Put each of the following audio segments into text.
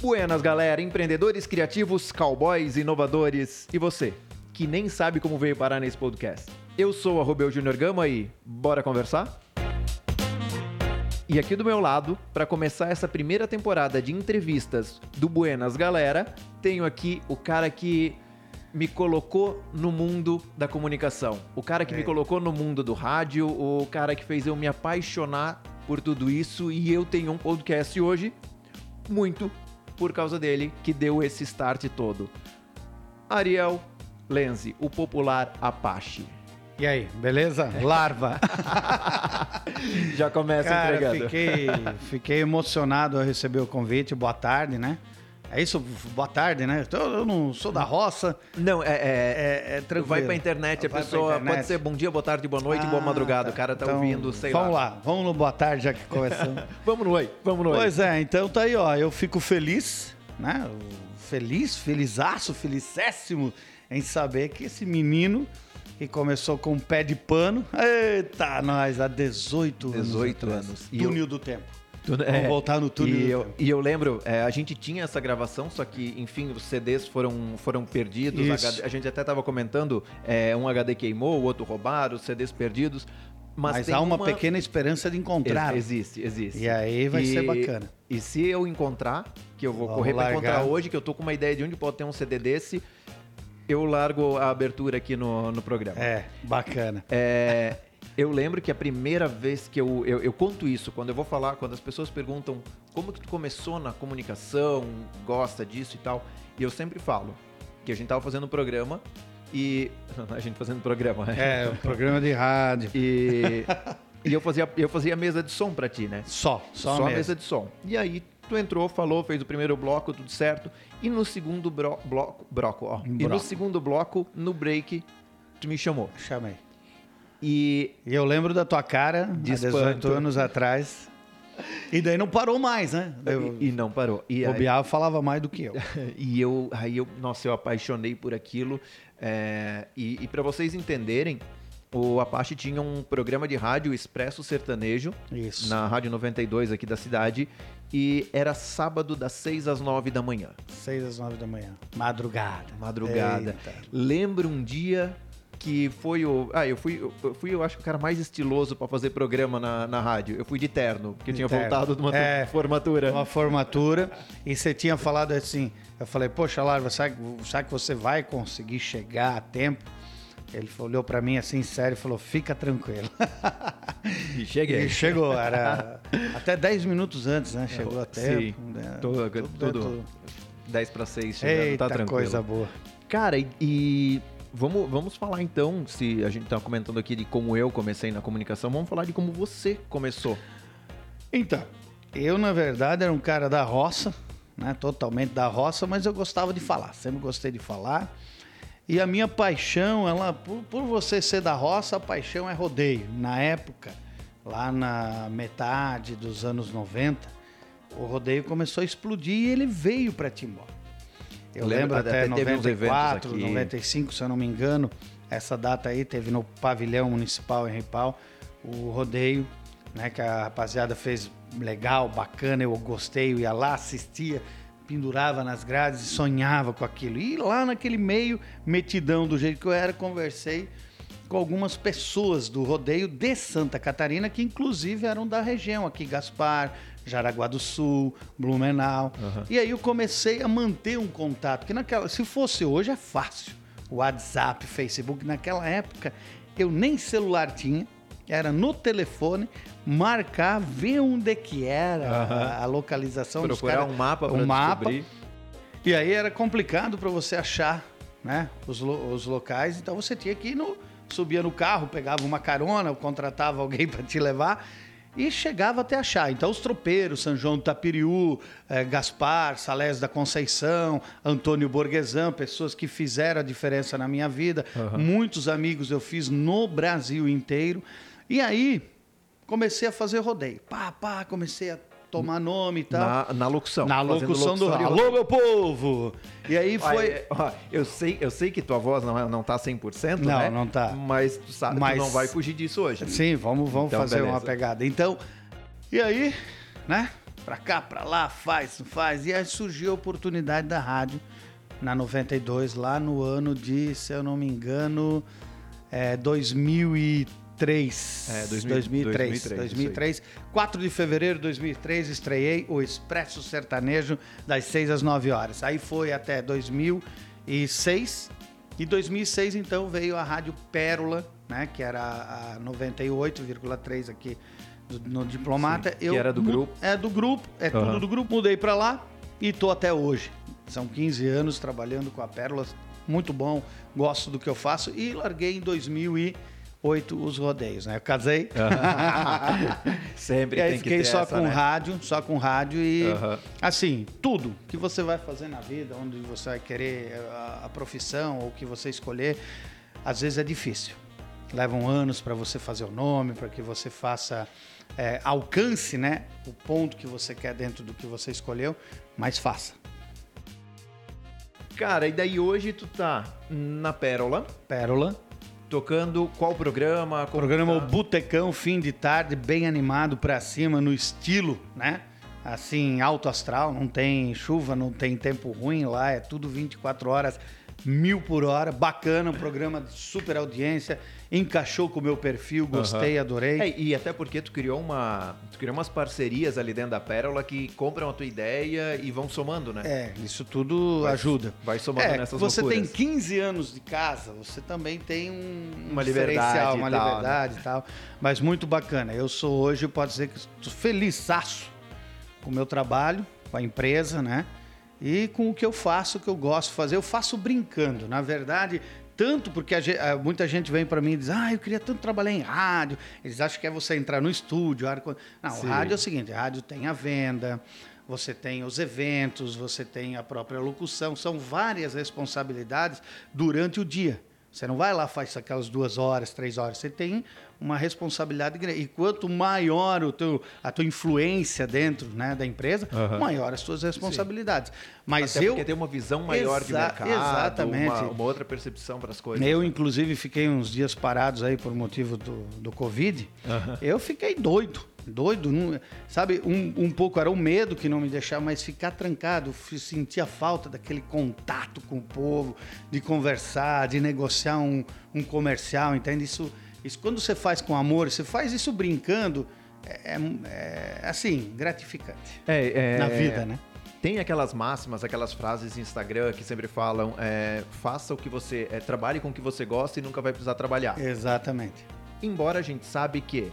Buenas, galera, empreendedores criativos, cowboys, inovadores e você, que nem sabe como veio parar nesse podcast. Eu sou o Rubel Júnior Gama e bora conversar? E aqui do meu lado, para começar essa primeira temporada de entrevistas do Buenas Galera, tenho aqui o cara que me colocou no mundo da comunicação. O cara que é. me colocou no mundo do rádio, o cara que fez eu me apaixonar por tudo isso e eu tenho um podcast hoje muito por causa dele que deu esse start todo. Ariel Lenzi, o popular Apache. E aí, beleza? Larva. Já começa Cara, entregando. Fiquei, fiquei emocionado a receber o convite. Boa tarde, né? É isso, boa tarde, né? Eu não sou da roça. Não, é, é, é, é tranquilo. Vai pra internet, a Vai pessoa internet. pode ser bom dia, boa tarde, boa noite, ah, boa madrugada. Tá. O cara tá então, ouvindo, sei vamos lá. Vamos lá, vamos no boa tarde, já que começamos. vamos no oi, vamos no oi. Pois é, então tá aí, ó. Eu fico feliz, né? Feliz, felizaço, felicéssimo em saber que esse menino que começou com um pé de pano. Eita, nós, há 18, 18 anos. anos. Túnel do tempo. Vamos é, voltar no túnel. E eu, e eu lembro, é, a gente tinha essa gravação, só que, enfim, os CDs foram, foram perdidos. A gente até estava comentando, é, um HD queimou, o outro roubaram, os CDs perdidos. Mas, mas há uma, uma, pequena esperança de encontrar. Existe, existe. E aí vai e, ser bacana. E se eu encontrar, que eu vou Vamos correr para encontrar hoje, que eu tô com uma ideia de onde pode ter um CD desse, eu largo a abertura aqui no, no programa. É, bacana. É, eu lembro que a primeira vez que eu, eu, eu, conto isso, quando eu vou falar, quando as pessoas perguntam como que tu começou na comunicação, gosta disso e tal, e eu sempre falo que a gente tava fazendo um programa e... A gente fazendo programa, né? É, um programa de rádio. E, e eu, fazia, eu fazia mesa de som para ti, né? Só, só, só a mesa de som. E aí tu entrou, falou, fez o primeiro bloco, tudo certo. E no segundo bro, bloco, broco, ó. E no segundo bloco, no break, tu me chamou. Chamei. E, eu lembro da tua cara, de 18 anos atrás. E daí não parou mais, né? Eu, e, e, não parou. E o Bial falava mais do que eu. e eu, aí eu, nossa, eu apaixonei por aquilo. É, e, e para vocês entenderem, o Apache tinha um programa de rádio Expresso Sertanejo, Isso. na Rádio 92 aqui da cidade, e era sábado das 6 às 9 da manhã. 6 às 9 da manhã. Madrugada. Madrugada. Eita. Lembro um dia que foi o. Ah, eu fui, eu fui, eu acho, o cara mais estiloso para fazer programa na, na rádio. Eu fui de terno, porque de tinha terno. voltado de uma é, formatura. Uma formatura. E você tinha falado assim. Eu falei, poxa, Larva, sabe, sabe que você vai conseguir chegar a tempo? Ele olhou para mim assim, sério, e falou: fica tranquilo. E cheguei. E chegou, era até 10 minutos antes, né? Chegou até. Sim, né? tudo, tudo, tudo, 10 para 6 chegando, tá Eita, tá tranquilo. coisa boa. Cara, e, e Vamos, vamos falar então, se a gente está comentando aqui de como eu comecei na comunicação, vamos falar de como você começou. Então, eu na verdade era um cara da roça, né? Totalmente da roça, mas eu gostava de falar, sempre gostei de falar. E a minha paixão, ela, por, por você ser da roça, a paixão é rodeio. Na época, lá na metade dos anos 90, o rodeio começou a explodir e ele veio para Timbó. Eu lembro, lembro até, até 94, 95, se eu não me engano. Essa data aí teve no pavilhão municipal em Ripal, o rodeio, né, que a rapaziada fez legal, bacana, eu gostei, eu ia lá, assistia, pendurava nas grades e sonhava com aquilo. E lá naquele meio, metidão do jeito que eu era, conversei com algumas pessoas do rodeio de Santa Catarina, que inclusive eram da região aqui, Gaspar, Jaraguá do Sul, Blumenau. Uhum. E aí eu comecei a manter um contato, que naquela, se fosse hoje é fácil. WhatsApp, Facebook, naquela época eu nem celular tinha, era no telefone, marcar, ver onde que era uhum. a, a, localização Procurar um mapa um mapa. E aí era complicado para você achar né, os, os locais, então você tinha que ir no, subia no carro, pegava uma carona, contratava alguém para te levar e chegava até achar. Então, os tropeiros, São João do Tapiriú, eh, Gaspar, Salés da Conceição, Antônio Borguesan, pessoas que fizeram a diferença na minha vida. Uhum. Muitos amigos eu fiz no Brasil inteiro. E aí, comecei a fazer rodeio. Pá, pá, comecei a tomar nome e tal. Na, na locução. Na locução, locução do Alô, meu povo! E aí foi. Olha, eu, sei, eu sei que tua voz não, é, não tá 100%, não, né? Não, não tá. Mas tu sabe Mas... tu não vai fugir disso hoje. Sim, vamos, vamos então, fazer beleza. uma pegada. Então, e aí, né? Pra cá, pra lá, faz, faz. E aí surgiu a oportunidade da rádio na 92, lá no ano de, se eu não me engano, é, 2003. É, 2000, 2003. 2003, 2003. 4 de fevereiro de 2003, estreiei o Expresso Sertanejo das 6 às 9 horas. Aí foi até 2006. E 2006, então, veio a Rádio Pérola, né, que era a 98,3 aqui no Diplomata. Sim, que era do grupo. É do grupo, é Aham. tudo do grupo. Mudei para lá e tô até hoje. São 15 anos trabalhando com a Pérola, muito bom, gosto do que eu faço e larguei em 2008 os rodeios, né? Eu casei. Sempre E aí tem que fiquei ter só essa, com né? rádio, só com rádio e assim, tudo que você vai fazer na vida, onde você vai querer a, a profissão ou o que você escolher, às vezes é difícil. Levam anos para você fazer o nome, para que você faça é, alcance, né, o ponto que você quer dentro do que você escolheu, mas faça. Cara, e daí hoje tu tá na Pérola, Pérola, tocando qual programa? programa tá? O Botecão, fim de tarde, bem animado pra cima, no estilo, né? Assim, alto astral, não tem chuva, não tem tempo ruim lá, é tudo 24 horas, mil por hora, bacana, um programa de super audiência, encaixou com o meu perfil, gostei, adorei. É, e até porque tu criou uma. Tu criou umas parcerias ali dentro da Pérola que compram a tua ideia e vão somando, né? É, isso tudo Vai- ajuda. vai somando é, nessas Você loucuras. tem 15 anos de casa, você também tem um Uma um liberdade diferencial, e uma né? liberdade e tal. Mas muito bacana. Eu sou hoje, pode dizer que estou felizaço com o meu trabalho, com a empresa, né? E com o que eu faço, o que eu gosto de fazer. Eu faço brincando. Na verdade, tanto porque a muita gente vem para mim e diz: Ah, eu queria tanto trabalhar em rádio. Eles acham que é você entrar no estúdio. ar- Não, Sim. o rádio é o seguinte: rádio tem a venda, você tem os eventos, você tem a própria locução. São várias responsabilidades durante o dia. Você não vai lá faz aquelas duas horas, três horas. Você tem uma responsabilidade grande. E quanto maior o teu, a tua influência dentro né, da empresa, Aham. maior as tuas responsabilidades. Mas Até eu, porque tem uma visão maior de mercado, exatamente. Uma, uma outra percepção para as coisas. eu né? inclusive fiquei uns dias parados aí por motivo do, do Covid. Aham. Eu fiquei doido, doido. não- sabe, um, um pouco era o medo que não me deixava mais ficar trancado. Sentia falta daquele contato com o povo, de conversar, de negociar um, um comercial, entende? Isso, isso, quando você faz com amor, você faz isso brincando, é, é, é, assim, gratificante. É, é, Na vida, né? Tem aquelas máximas, aquelas frases em Instagram que sempre falam: é, faça o que você. é, trabalhe com o que você gosta e nunca vai precisar trabalhar. Exatamente. Embora a gente sabe que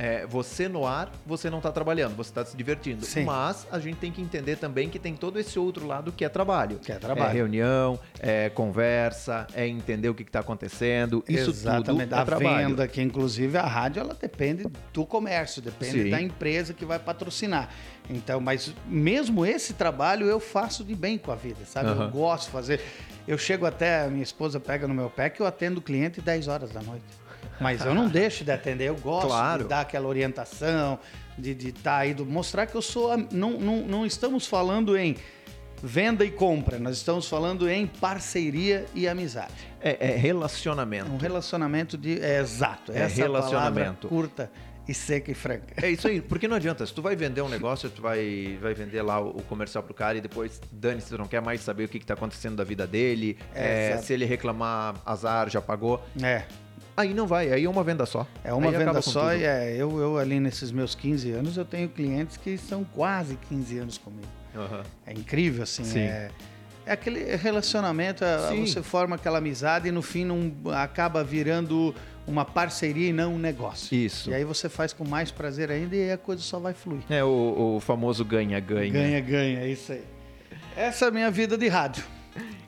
é, você no ar, você não está trabalhando, você está se divertindo. Sim. Mas a gente tem que entender também que tem todo esse outro lado que é trabalho. Que é trabalho. É reunião, é conversa, é entender o que está acontecendo. Isso Exatamente. tudo é a trabalho. venda, que inclusive a rádio ela depende do comércio, depende Sim. da empresa que vai patrocinar. Então, mas mesmo esse trabalho eu faço de bem com a vida, sabe? Aham. Eu gosto de fazer. Eu chego até, minha esposa pega no meu pé que eu atendo o cliente 10 horas da noite. Mas eu não deixo de atender, eu gosto Claro. de dar aquela orientação, de estar aí, do, mostrar que eu sou. Não, não, não estamos falando em venda e compra, nós estamos falando em parceria e amizade. É, é relacionamento. Um relacionamento de. É exato. É Essa relacionamento. curta e seca e franca. É isso aí, porque não adianta, se tu vai vender um negócio, tu vai, vai vender lá o, o comercial pro cara e depois, dane-se, tu não quer mais saber o que, que tá acontecendo da vida dele, É, é, se ele reclamar, azar, já pagou. É. Aí não vai, aí é uma venda só. É uma Aí venda só e é, eu, eu ali nesses meus 15 anos, eu tenho clientes que são quase 15 anos comigo. Aham. É incrível, assim. Sim. É, é aquele relacionamento, é, Sim. você forma aquela amizade e no fim não, acaba virando uma parceria e não um negócio. Isso. E aí você faz com mais prazer ainda e a coisa só vai fluir. É o, o famoso ganha-ganha. Ganha, ganha, é isso aí. Essa é a minha vida de rádio.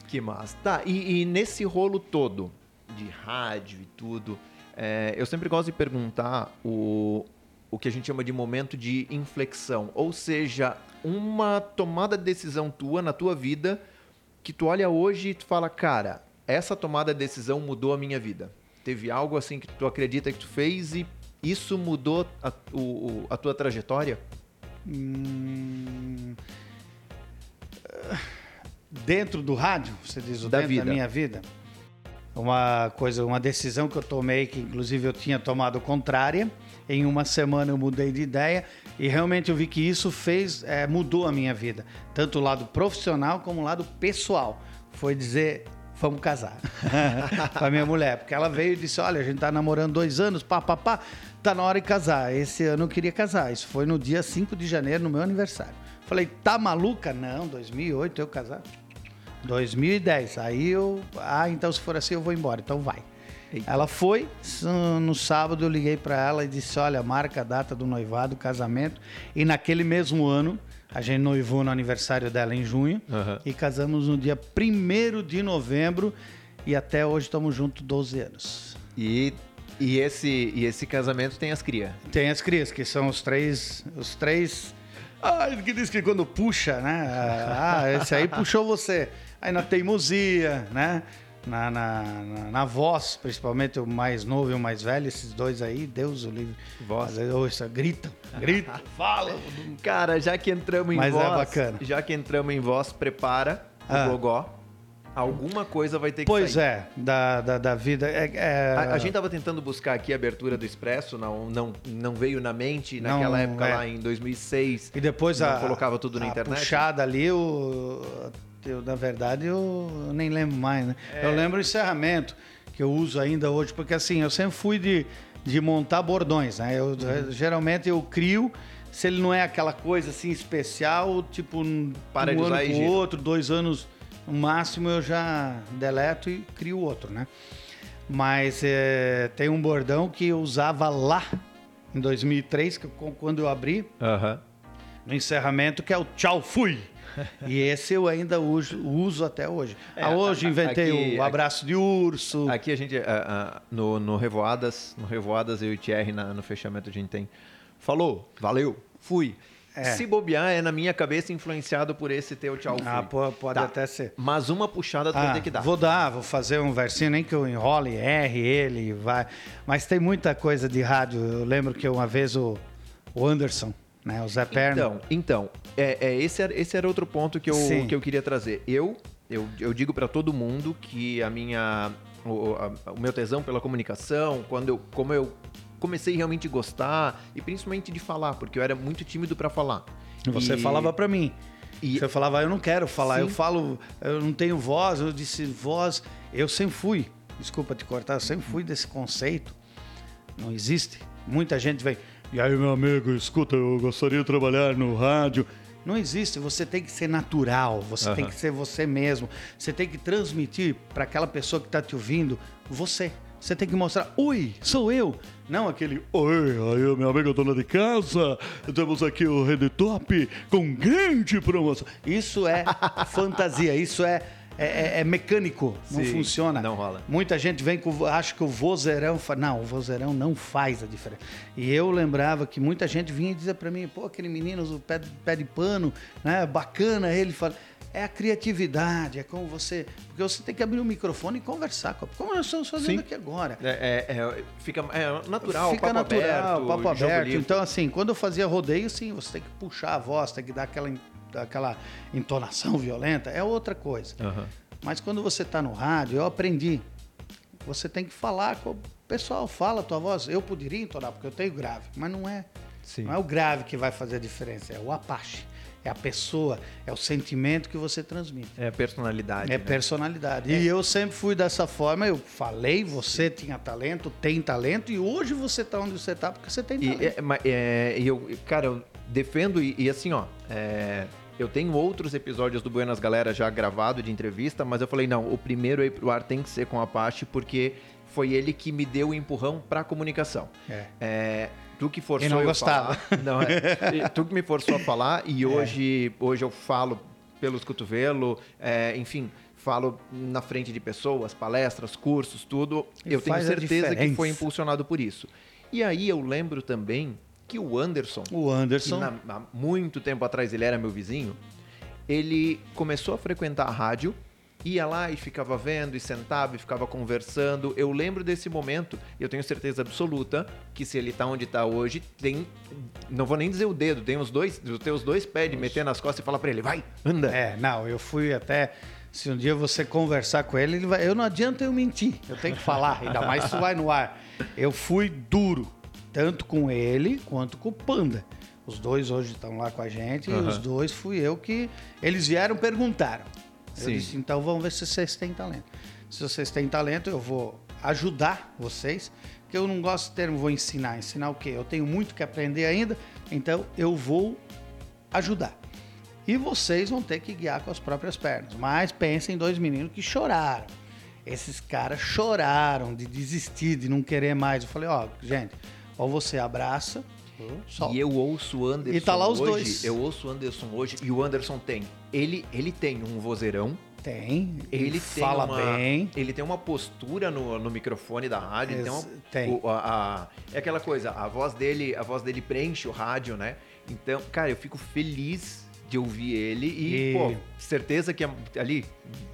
Que massa. Tá, e, e nesse rolo todo de rádio e tudo, é, eu sempre gosto de perguntar o, o que a gente chama de momento de inflexão. Ou seja, uma tomada de decisão tua na tua vida que tu olha hoje e tu fala, cara, essa tomada de decisão mudou a minha vida. Teve algo assim que tu acredita que tu fez e isso mudou a, o- a tua trajetória? Hum, Dentro do rádio, você diz, o Da dentro vida. da minha vida. Uma coisa, uma decisão que eu tomei que inclusive eu tinha tomado contrária. Em uma semana eu mudei de ideia e realmente eu vi que isso fez, é, mudou a minha vida, tanto o lado profissional como o lado pessoal. Foi dizer, vamos casar com a minha mulher, porque ela veio e disse, olha, a gente tá namorando dois anos, pá, pá, pá, tá na hora de casar. Esse ano eu queria casar, isso foi no dia 5 de janeiro, no meu aniversário. Falei, tá maluca? Não, 2008 eu casar. 2010. Aí eu, ah, então se for assim eu vou embora. Então vai. Eita. Ela foi, no sábado eu liguei para ela e disse: Olha, marca a data do noivado, casamento. E naquele mesmo ano, a gente noivou no aniversário dela em junho uhum. e casamos no dia 1 de novembro. E até hoje estamos juntos 12 anos. E, e, esse, e esse casamento tem as crias? Tem as crias, que são os três. Os três. Ah, ele que diz que quando puxa, né? Ah, esse aí puxou você aí na teimosia, né? Na, na, na, na, voz, principalmente o mais novo e o mais velho, esses dois aí, Deus o livre. Voz. Ouça, grita, grita, fala. Cara, já que entramos em Mas é voz. Mas é bacana. Já que entramos em voz, prepara o ah. gogó. Alguma coisa vai ter que pois sair. Pois é, da, da, da vida. É, é... A, a, gente tava tentando buscar aqui a abertura do Expresso, não, não, não veio na mente naquela não, época é. lá em 2006. E depois a. colocava tudo na a internet. puxada ali, o eu, na verdade, eu nem lembro mais, né? É. Eu lembro o encerramento, que eu uso ainda hoje, porque assim, eu sempre fui de, de montar bordões, né? Eu, uhum. Geralmente eu crio, se ele não é aquela coisa assim especial, tipo Para um ano com o outro, dois anos no máximo, eu já deleto e crio outro, né? Mas é, tem um bordão que eu usava lá em 2003, que, quando eu abri, uhum. no encerramento, que é o Tchau Fui. e esse eu ainda uso, uso até hoje. É, ah, hoje inventei aqui, o abraço aqui, de urso. Aqui a gente, uh, uh, no, no Revoadas, no Revoadas, eu e o Thierry, na, no fechamento a gente tem. Falou, valeu, fui. É. Se bobear, é na minha cabeça influenciado por esse teu tchau fui. Ah, pode, pode tá. até ser. Mas uma puxada tu ah, vai ter que dar. Vou dar, vou fazer um versinho, nem que eu enrole, erre ele, vai. Mas tem muita coisa de rádio. Eu lembro que uma vez o, o Anderson, né? O Zé Perna. Então, então é, é, esse, era, esse era outro ponto que eu, que eu queria trazer. Eu, eu, eu digo para todo mundo que a minha, o, a, o meu tesão pela comunicação, quando eu, como eu comecei realmente a gostar e principalmente de falar, porque eu era muito tímido para falar. Você e... falava para mim. E... Você falava, eu não quero falar, Sim. eu falo, eu não tenho voz. Eu disse, voz, eu sempre fui. Desculpa te cortar, eu sempre fui desse conceito. Não existe. Muita gente vem, e aí, meu amigo, escuta, eu gostaria de trabalhar no rádio. Não existe, você tem que ser natural, você uhum. tem que ser você mesmo. Você tem que transmitir para aquela pessoa que está te ouvindo você. Você tem que mostrar, oi, sou eu. Não aquele, oi, aí meu amigo dona de casa, temos aqui o Rede Top com grande promoção. Isso é fantasia, isso é é, é, é mecânico, não Sim, funciona. Não rola. Muita gente vem com. Acha que o vozeirão. Fa... Não, o vozeirão não faz a diferença. E eu lembrava que muita gente vinha dizer para mim, pô, aquele menino o pé, pé de pano, né? Bacana ele fala. É a criatividade, é como você. Porque você tem que abrir o microfone e conversar. Como nós estamos fazendo Sim. aqui agora. É, é, é, fica é natural, fica papo natural, aberto, papo aberto. Então, assim, quando eu fazia rodeio, sim, você tem que puxar a voz, tem que dar aquela aquela entonação violenta, é outra coisa. Uhum. Mas quando você está no rádio, eu aprendi. Você tem que falar com o pessoal, fala a tua voz. Eu poderia entonar, porque eu tenho grave, mas não é. Sim. Não é o grave que vai fazer a diferença, é o apache. É a pessoa, é o sentimento que você transmite. É a personalidade. É né? personalidade. É. E eu sempre fui dessa forma. Eu falei, você tinha talento, tem talento, e hoje você está onde você está porque você tem talento. E, é, é, eu, cara, eu defendo, e, e assim, ó, é, eu tenho outros episódios do Buenas Galera já gravado de entrevista, mas eu falei, não, o primeiro aí pro ar tem que ser com a Apache, porque foi ele que me deu o empurrão para a comunicação. É. é. tu que forçou eu não gostava. Falar, não, é, tu que me forçou a falar e é. hoje, hoje eu falo pelos cotovelos, é, enfim, falo na frente de pessoas, palestras, cursos, tudo. E eu tenho certeza que foi impulsionado por isso. E aí eu lembro também que o Anderson, o Anderson, que na, há muito tempo atrás ele era meu vizinho, ele começou a frequentar a rádio, ia lá e ficava vendo, e sentava e ficava conversando. Eu lembro desse momento, e eu tenho certeza absoluta que se ele está onde está hoje, tem. Não vou nem dizer o dedo, tem os dois, os teus dois pés de meter nas costas e falar para ele, vai, anda. É, não, eu fui até Se um dia você conversar com ele, ele vai. Eu não adianta eu mentir. Eu tenho que falar, ainda mais se vai no ar. Eu fui duro, tanto com ele quanto com o Panda. Os dois hoje estão lá com a gente Aham. e os dois fui eu que. Eles vieram perguntaram. Eu Sim. disse, então vamos ver se vocês têm talento. Se vocês têm talento, eu vou ajudar vocês. Que eu não gosto do termo vou ensinar. Ensinar o quê? Eu tenho muito que aprender ainda, então eu vou ajudar. E vocês vão ter que guiar com as próprias pernas. Mas pensem em dois meninos que choraram. Esses caras choraram de desistir, de não querer mais. Eu falei, ó, gente, ou você abraça, solta. E eu ouço o Anderson E tá lá os hoje, dois. Eu ouço o Anderson hoje e o Anderson tem. Ele, ele tem um vozeirão, Tem, ele tem fala uma, bem. Ele tem uma postura no, no microfone da rádio. Ele tem, uma, Ex- tem. o- a- a- é aquela coisa, a voz dele, a voz dele preenche o rádio, né? Então, cara, eu fico feliz de ouvir ele e, E- pô, certeza que é ali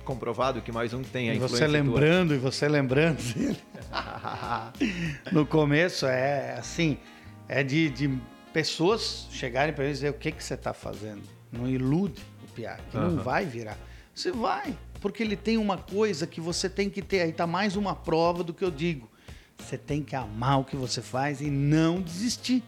comprovado que mais um tem a E você tua. lembrando, e você lembrando dele. no começo é assim, é de, de pessoas chegarem para ele e dizer o que, que você está fazendo. Não ilude o Piá, que não Aham. vai virar. Você vai, porque ele tem uma coisa que você tem que ter. Aí tá mais uma prova do que eu digo. Você tem que amar o que você faz e não desistir.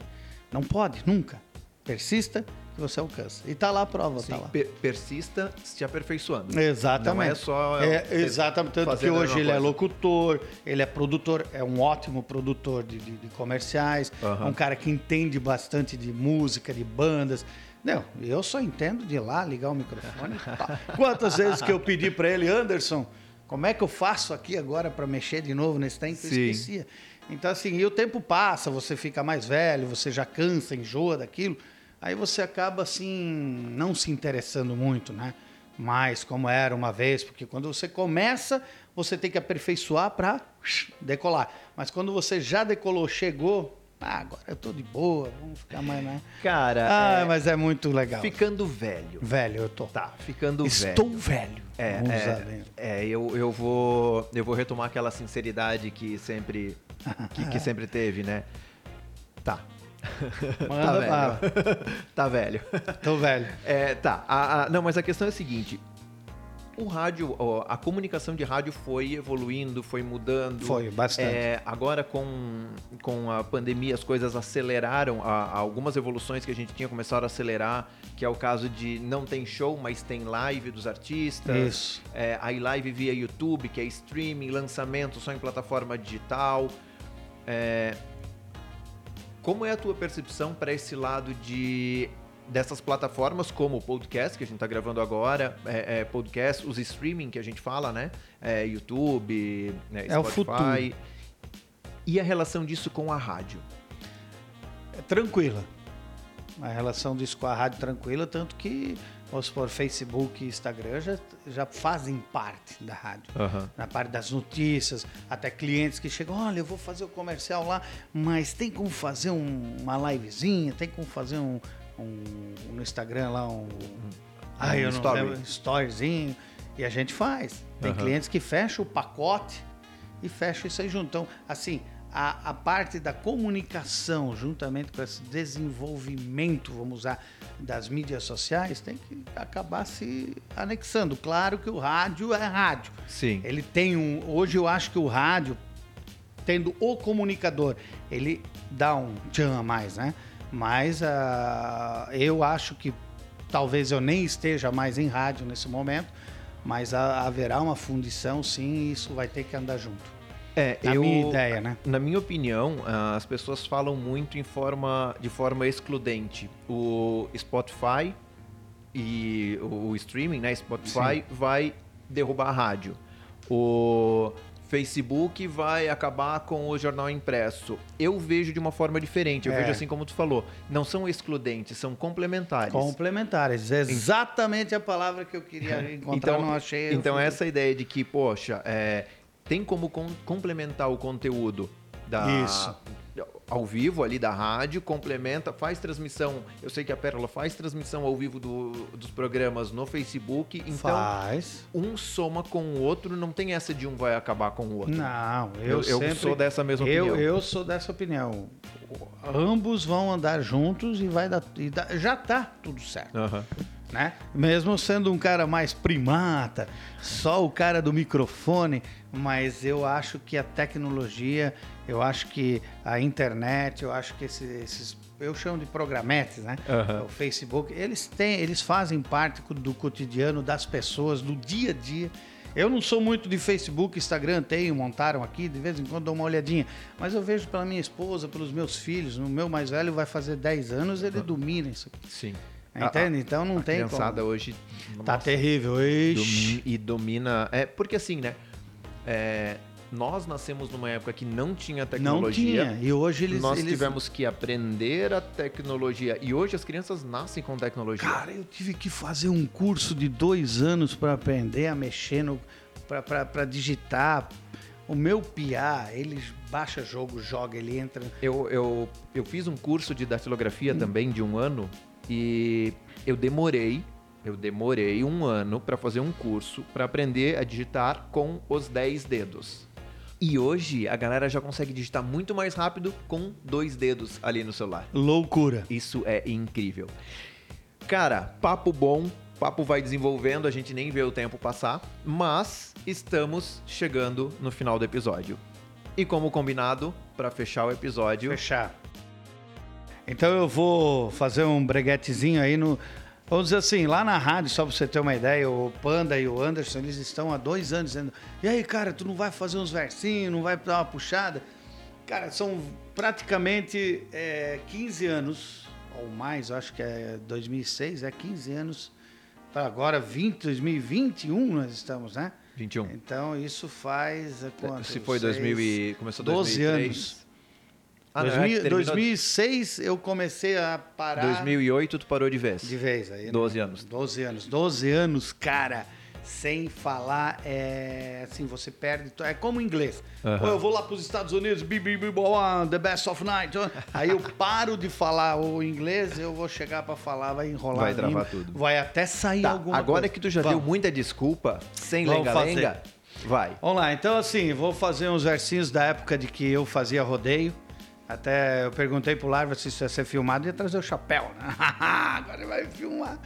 Não pode, nunca. Persista você alcança. E tá lá a prova, Sim, tá lá. per- persista se aperfeiçoando. Exatamente. Não é só É, exatamente. Tanto que hoje ele é coisa. locutor, ele é produtor, é um ótimo produtor de, de- de comerciais, Aham. é um cara que entende bastante de música, de bandas. Não, eu só entendo de lá ligar o microfone. pá. Quantas vezes que eu pedi para ele, Anderson, como é que eu faço aqui agora para mexer de novo nesse tempo? Eu esquecia. Então, assim, e o tempo passa, você fica mais velho, você já cansa, enjoa daquilo. Aí você acaba, assim, não se interessando muito, né? Mais como era uma vez, porque quando você começa, você tem que aperfeiçoar para decolar. Mas quando você já decolou, chegou, ah, agora eu tô de boa, vamos ficar mais, né? Cara, Ah, é, mas é muito legal. ficando velho. Velho, eu tô. Tá, ficando Estou velho. velho. É, Vamos é, é, eu, eu vou eu vou retomar aquela sinceridade que sempre que, que sempre teve, né? Tá. tá Manda velho. tá velho. Tô velho. É, tá. A- a- não, mas a questão é a seguinte. O rádio, a comunicação de rádio foi evoluindo, foi mudando. Foi, bastante. É, agora com, com a pandemia as coisas aceleraram, a algumas evoluções que a gente tinha começaram a acelerar, que é o caso de não tem show, mas tem live dos artistas. Isso. É, aí live via YouTube, que é streaming, lançamento só em plataforma digital. É, como é a tua percepção para esse lado de dessas plataformas como o podcast que a gente está gravando agora, é, é, podcast, os streaming que a gente fala, né? É, YouTube, né, É o Spotify. E a relação disso com a rádio? É tranquila. A relação disso com a rádio tranquila, tanto que, vamos supor, Facebook e Instagram já, já fazem parte da rádio. Na parte das notícias, até clientes que chegam, olha, eu vou fazer o comercial lá, mas tem como fazer um- uma livezinha, tem como fazer um, um- no Instagram lá um, ah, eu não storyzinho, e a gente faz. Tem Aham. clientes que fecham o pacote e fecham isso aí junto. Então, assim, a, a parte da comunicação, juntamente com esse desenvolvimento, vamos usar, das mídias sociais, tem que acabar se anexando. Claro que o rádio é rádio. Sim. Ele tem um. Hoje eu acho que o rádio, tendo o comunicador, ele dá um tchan a mais, né? Mas ah, eu acho que talvez eu nem esteja mais em rádio nesse momento, mas ha- haverá uma fundição sim e isso vai ter que andar junto. É, Na eu, minha ideia, né? Na minha opinião, ah, as pessoas falam muito em forma, de forma excludente. O Spotify e o streaming, né? Spotify vai derrubar a rádio. O Facebook vai acabar com o jornal impresso. Eu vejo de uma forma diferente. Eu É. vejo assim como tu falou. Não são excludentes, são complementares. Complementares, exatamente a palavra que eu queria encontrar, não achei. Então, fui- essa ideia de que, poxa, é, tem como com- complementar o conteúdo da, Isso. ao vivo ali da rádio, complementa, faz transmissão. Eu sei que a Pérola faz transmissão ao vivo do- dos programas no Facebook. Então, Faz. um soma com o outro, não tem essa de um vai acabar com o outro. Não, eu, Eu- eu sempre- sou dessa mesma eu, opinião. Eu sou dessa opinião. Ambos vão andar juntos e vai dar. e dá- já tá tudo certo. Aham. Né? Mesmo sendo um cara mais primata, só o cara do microfone, mas eu acho que a tecnologia, eu acho que a internet, eu acho que esses, esses eu chamo de programetes, né? Aham. O Facebook, eles têm, eles fazem parte do cotidiano das pessoas, do dia a dia. Eu não sou muito de Facebook, Instagram, tenho, montaram aqui, de vez em quando dou uma olhadinha. Mas eu vejo pela minha esposa, pelos meus filhos. O meu mais velho vai fazer 10 anos, ele domina isso aqui. Sim. Entende? então não a tem criançada como. hoje Tá nossa, terrível. Ixi. e domina. É, porque assim, né? É, nós nascemos numa época que não tinha Não tecnologia. tinha. E hoje eles. nós eles... tivemos que aprender a tecnologia. E hoje as crianças nascem com tecnologia. Cara, eu tive que fazer um curso de dois anos para aprender a mexer no. para digitar. O meu piá, ele baixa jogo, joga, ele entra. Eu, eu, eu fiz um curso de Hum. datilografia também de um ano e eu demorei, eu demorei um ano para fazer um curso para aprender a digitar com os 10 dedos. E hoje a galera já consegue digitar muito mais rápido com dois dedos ali no celular. Loucura. Isso é incrível. Cara, papo bom, papo vai desenvolvendo, a gente nem vê o tempo passar, mas estamos chegando no final do episódio. E como combinado, para fechar o episódio, Fechar. Então eu vou fazer um breguetezinho aí no. Vamos dizer assim, lá na rádio, só pra você ter uma ideia, o Panda e o Anderson, eles estão há dois anos dizendo: E aí, cara, tu não vai fazer uns versinhos, não vai dar uma puxada? Cara, são praticamente é, 15 anos, ou mais, acho que é 2006, é 15 anos, para agora 20, 2021 nós estamos, né? 21. Então isso faz. é, quanto? Se foi Seis- 2000 e começou 12 2003. anos. Ah, não, é que 2000, terminou 2006 eu comecei a parar 2008 tu parou de vez. de vez. Aí, né? 12 anos. 12 anos. 12 anos, cara, sem falar, é assim, você perde. É como inglês. Pô, eu vou lá para os Estados Unidos, bi, bi, bi, ah, the best of night. Aí eu paro de falar o inglês, eu vou chegar para falar, vai enrolar. Vai travar tudo. Vai até sair Tá, alguma agora coisa. que tu já Vamos. deu muita desculpa, sem lenga-lenga, vai. Vamos lá, então assim, vou fazer uns versinhos da época de que eu fazia rodeio. Até eu perguntei pro Larva se isso ia ser filmado, ia trazer o chapéu, né? Agora vai filmar.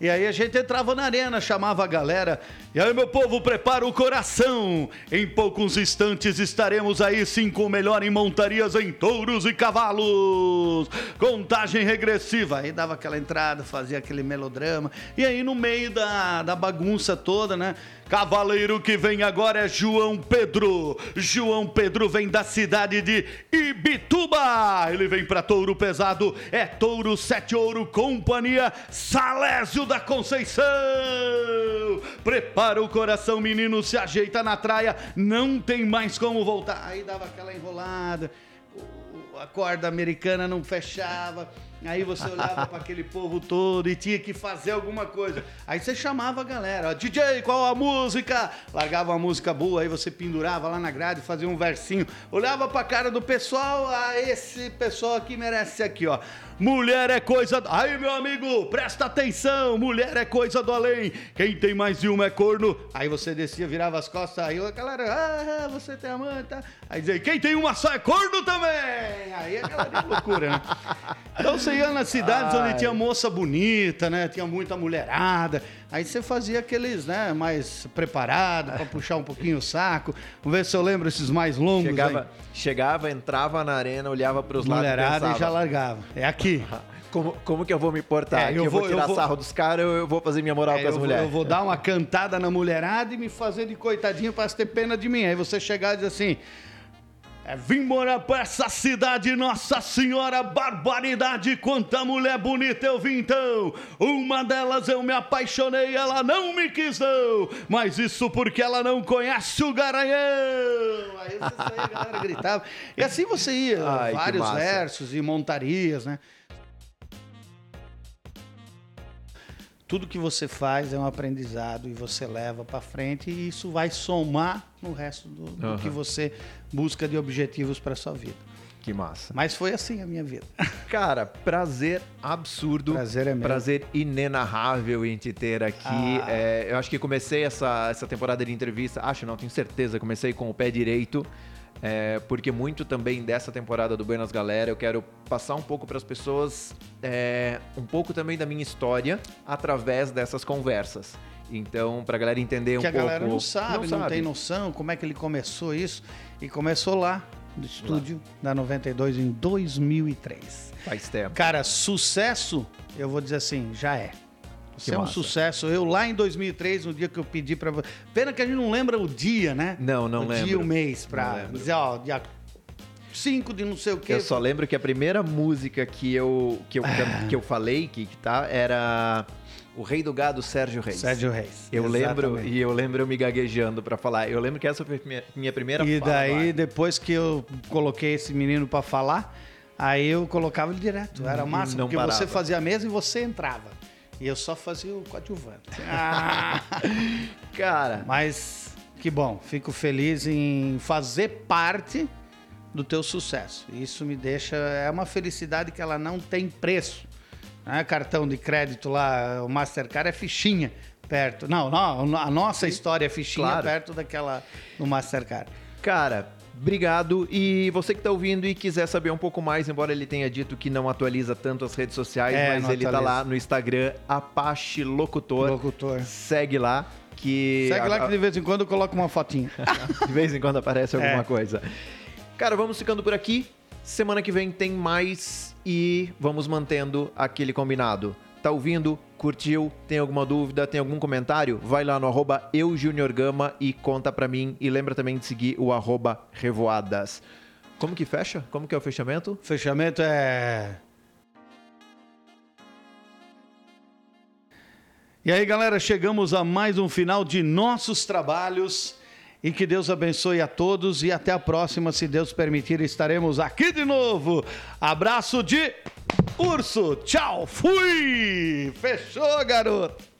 E aí a gente entrava na arena, chamava a galera. E aí, meu povo, prepara o coração. Em poucos instantes estaremos aí sim com o melhor em montarias em touros e cavalos. Contagem regressiva. Aí dava aquela entrada, fazia aquele melodrama. E aí no meio da, da bagunça toda, né? Cavaleiro que vem agora é João Pedro. João Pedro vem da cidade de Ibituba. Ele vem para touro pesado. É touro sete ouro, companhia Salésio da Conceição. Prepara o coração, menino, se ajeita na traia. Não tem mais como voltar. Aí dava aquela enrolada. A corda americana não fechava. Aí você olhava para aquele povo todo e tinha que fazer alguma coisa. Aí você chamava a galera, ó, DJ, qual a música? Largava uma música boa, aí você pendurava lá na grade, fazia um versinho. Olhava pra cara do pessoal, ah, esse pessoal aqui merece aqui, ó. Mulher é coisa. Aí, meu amigo, presta atenção. Mulher é coisa do além. Quem tem mais de uma é corno. Aí você descia, virava as costas. Aí a galera, ah, você tem amante, tá? Aí dizia, quem tem uma só é corno também. Aí aquela de loucura, né? Então você ia nas cidades Ai. onde tinha moça bonita, né? Tinha muita mulherada. Aí você fazia aqueles, né, mais preparado pra puxar um pouquinho o saco. Vamos ver se eu lembro esses mais longos aí. Chegava, chegava, entrava na arena, olhava pros lados e Mulherada e pensava, já largava. É aqui. como, como que eu vou me portar? É, eu eu, vou, vou- tirar vou- sarro dos caras, eu, eu vou fazer minha moral É, com as eu, vou, mulheres. eu vou dar uma cantada na mulherada e me fazer de coitadinho pra ter pena de mim. Aí você chegar e dizer assim. É, vim morar pra essa cidade, Nossa Senhora, barbaridade, quanta mulher bonita eu vi então. Uma delas eu me apaixonei, ela não me quis não, mas isso porque ela não conhece o Garanhão. Aí você saía, a galera gritava. E assim você ia, Ai, vários versos e montarias, né? Tudo que você faz é um aprendizado e você leva para frente e isso vai somar no resto do, do que você busca de objetivos para sua vida. Que massa. Mas foi assim a minha vida. Cara, prazer absurdo. Prazer é meu. Prazer inenarrável em te ter aqui. Ah. É, eu acho que comecei essa, essa temporada de entrevista, acho não, tenho certeza, comecei com o pé direito. É, porque muito também dessa temporada do Buenas Galera eu quero passar um pouco para as pessoas é, um pouco também da minha história através dessas conversas. Então, para a galera entender que um pouco. Que a galera não sabe, não, não sabe. tem noção como é que ele começou isso. E começou lá, no estúdio lá. da 92, em 2003. Faz tempo. Cara, sucesso, eu vou dizer assim, já é. Você é um sucesso. Eu lá em 2003, no dia que eu pedi para você. Pena que a gente não lembra o dia, né? Não, não o lembro. O dia, o mês, para dizer, ó, dia 5 de não sei o quê. Eu só lembro que a primeira música que eu, que eu, ah. que eu falei, que, que tá, era o Rei do Gado, Sérgio Reis. Sérgio Reis. Eu exatamente. lembro, e eu lembro eu me gaguejando para falar. Eu lembro que essa foi minha, minha primeira E daí, depois que eu coloquei esse menino para falar, aí eu colocava ele direto. Era massa, não porque parava. você fazia a mesa e você entrava. E eu só fazia o coadjuvante. Ah. Cara. Mas que bom, fico feliz em fazer parte do teu sucesso. Isso me deixa. É uma felicidade que ela não tem preço. Né? Cartão de crédito lá, o Mastercard é fichinha perto. Não, não a nossa Sim, história é fichinha claro. perto daquela do Mastercard. Cara, Obrigado. E você que está ouvindo e quiser saber um pouco mais, embora ele tenha dito que não atualiza tanto as redes sociais, é, mas ele está lá no Instagram, Apache Locutor. Locutor. Segue lá. Que Segue lá que de vez em quando eu coloco uma fotinha. de vez em quando aparece alguma é. coisa. Cara, vamos ficando por aqui. Semana que vem tem mais e vamos mantendo aquele combinado. Tá ouvindo? Curtiu? Tem alguma dúvida? Tem algum comentário? Vai lá no arroba eujuniorgama e conta pra mim. E lembra também de seguir o arroba revoadas. Como que fecha? Como que é o fechamento? Fechamento é... E aí, galera, chegamos a mais um final de nossos trabalhos. E que Deus abençoe a todos e até a próxima, se Deus permitir, estaremos aqui de novo. Abraço de urso. Tchau. Fui. Fechou, garoto.